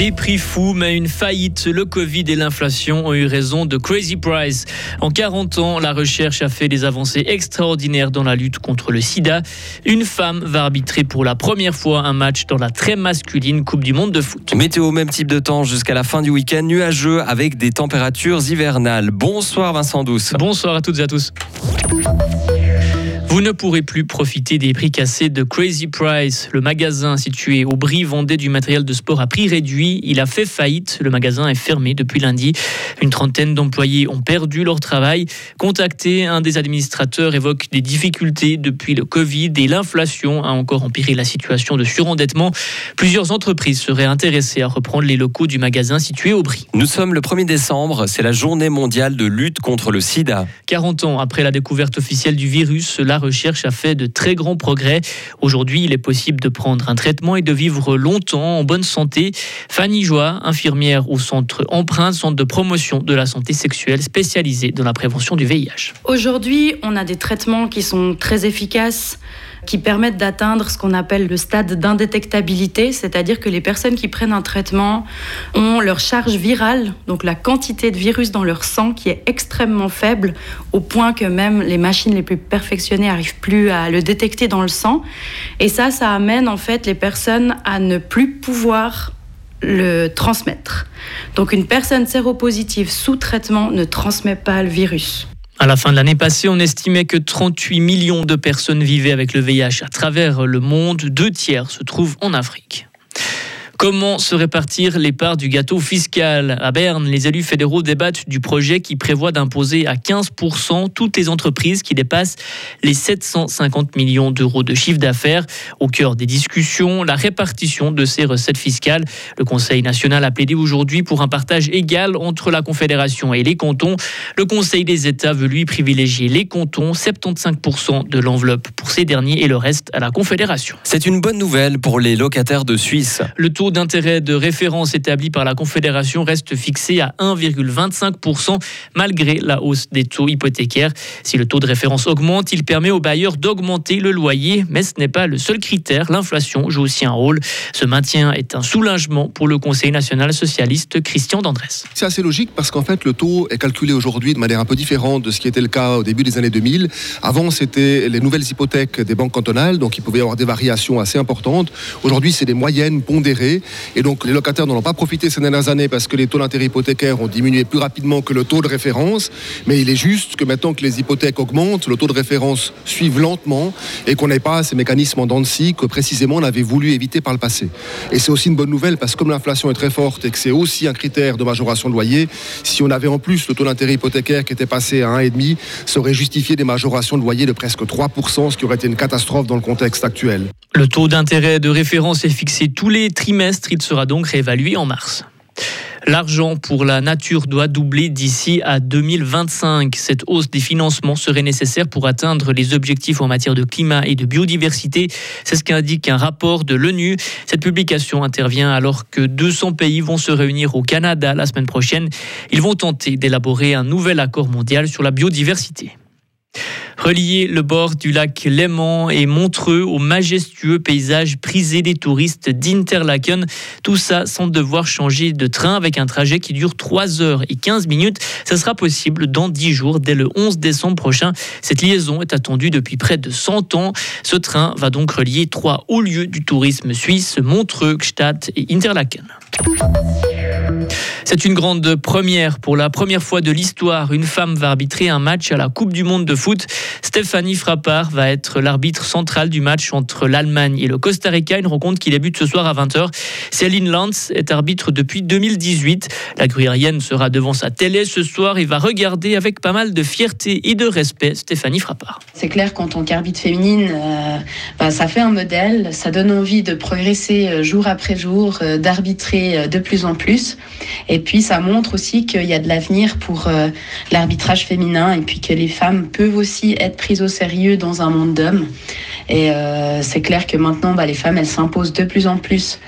Des prix fous, mais une faillite. Le Covid et l'inflation ont eu raison de Crazy Price. En 40 ans, la recherche a fait des avancées extraordinaires dans la lutte contre le sida. Une femme va arbitrer pour la première fois un match dans la très masculine Coupe du Monde de foot. Météo, même type de temps jusqu'à la fin du week-end, nuageux avec des températures hivernales. Bonsoir Vincent Douce. Bonsoir à toutes et à tous. Vous ne pourrez plus profiter des prix cassés de Crazy Price. Le magasin situé au Brie vendait du matériel de sport à prix réduit. Il a fait faillite. Le magasin est fermé depuis lundi. Une trentaine d'employés ont perdu leur travail. Contacté, un des administrateurs évoque des difficultés depuis le Covid et l'inflation a encore empiré la situation de surendettement. Plusieurs entreprises seraient intéressées à reprendre les locaux du magasin situé au Brie. Nous sommes le 1er décembre. C'est la journée mondiale de lutte contre le sida. 40 ans après la découverte officielle du virus, la recherche a fait de très grands progrès. Aujourd'hui, il est possible de prendre un traitement et de vivre longtemps en bonne santé. Fanny Joie, infirmière au centre Empreinte, centre de promotion de la santé sexuelle spécialisé dans la prévention du VIH. Aujourd'hui, on a des traitements qui sont très efficaces qui permettent d'atteindre ce qu'on appelle le stade d'indétectabilité, c'est-à-dire que les personnes qui prennent un traitement ont leur charge virale, donc la quantité de virus dans leur sang qui est extrêmement faible, au point que même les machines les plus perfectionnées n'arrivent plus à le détecter dans le sang. Et ça, ça amène en fait les personnes à ne plus pouvoir le transmettre. Donc une personne séropositive sous traitement ne transmet pas le virus. À la fin de l'année passée, on estimait que 38 millions de personnes vivaient avec le VIH à travers le monde. Deux tiers se trouvent en Afrique. Comment se répartir les parts du gâteau fiscal? À Berne, les élus fédéraux débattent du projet qui prévoit d'imposer à 15% toutes les entreprises qui dépassent les 750 millions d'euros de chiffre d'affaires. Au cœur des discussions, la répartition de ces recettes fiscales. Le Conseil national a plaidé aujourd'hui pour un partage égal entre la Confédération et les cantons. Le Conseil des États veut lui privilégier les cantons, 75% de l'enveloppe pour ces derniers et le reste à la Confédération. C'est une bonne nouvelle pour les locataires de Suisse. Le taux d'intérêt de référence établi par la Confédération reste fixé à 1,25% malgré la hausse des taux hypothécaires. Si le taux de référence augmente, il permet aux bailleurs d'augmenter le loyer, mais ce n'est pas le seul critère. L'inflation joue aussi un rôle. Ce maintien est un soulagement pour le Conseil national socialiste Christian Dandrès. C'est assez logique parce qu'en fait le taux est calculé aujourd'hui de manière un peu différente de ce qui était le cas au début des années 2000. Avant c'était les nouvelles hypothèques des banques cantonales, donc il pouvait y avoir des variations assez importantes. Aujourd'hui c'est des moyennes pondérées et donc les locataires n'en ont pas profité ces dernières années parce que les taux d'intérêt hypothécaires ont diminué plus rapidement que le taux de référence. Mais il est juste que maintenant que les hypothèques augmentent, le taux de référence suive lentement et qu'on n'ait pas ces mécanismes en dents de que précisément on avait voulu éviter par le passé. Et c'est aussi une bonne nouvelle parce que comme l'inflation est très forte et que c'est aussi un critère de majoration de loyer, si on avait en plus le taux d'intérêt hypothécaire qui était passé à 1,5, ça aurait justifié des majorations de loyer de presque 3%, ce qui aurait été une catastrophe dans le contexte actuel. Le taux d'intérêt de référence est fixé tous les trimestres. Il sera donc réévalué en mars. L'argent pour la nature doit doubler d'ici à 2025. Cette hausse des financements serait nécessaire pour atteindre les objectifs en matière de climat et de biodiversité. C'est ce qu'indique un rapport de l'ONU. Cette publication intervient alors que 200 pays vont se réunir au Canada la semaine prochaine. Ils vont tenter d'élaborer un nouvel accord mondial sur la biodiversité. Relier le bord du lac Léman et Montreux au majestueux paysage prisé des touristes d'Interlaken. Tout ça sans devoir changer de train avec un trajet qui dure 3 heures et 15 minutes. Ça sera possible dans 10 jours, dès le 11 décembre prochain. Cette liaison est attendue depuis près de 100 ans. Ce train va donc relier trois hauts lieux du tourisme suisse, Montreux, Gstaad et Interlaken. C'est une grande première. Pour la première fois de l'histoire, une femme va arbitrer un match à la Coupe du Monde de foot. Stéphanie Frappard va être l'arbitre central du match entre l'Allemagne et le Costa Rica, une rencontre qui débute ce soir à 20h. Céline Lanz est arbitre depuis 2018. La gruyérienne sera devant sa télé ce soir et va regarder avec pas mal de fierté et de respect Stéphanie Frappard. C'est clair qu'en tant qu'arbitre féminine, euh, bah, ça fait un modèle, ça donne envie de progresser euh, jour après jour, euh, d'arbitrer de plus en plus. Et puis ça montre aussi qu'il y a de l'avenir pour l'arbitrage féminin et puis que les femmes peuvent aussi être prises au sérieux dans un monde d'hommes. Et c'est clair que maintenant, bah, les femmes, elles s'imposent de plus en plus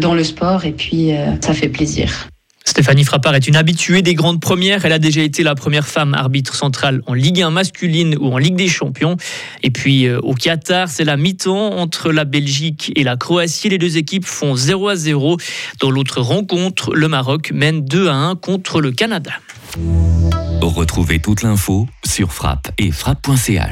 dans le sport et puis ça fait plaisir. Stéphanie Frappard est une habituée des grandes premières. Elle a déjà été la première femme arbitre centrale en Ligue 1 masculine ou en Ligue des Champions. Et puis euh, au Qatar, c'est la mi-temps entre la Belgique et la Croatie. Les deux équipes font 0 à 0. Dans l'autre rencontre, le Maroc mène 2 à 1 contre le Canada. Retrouvez toute l'info sur frappe et frappe.ch.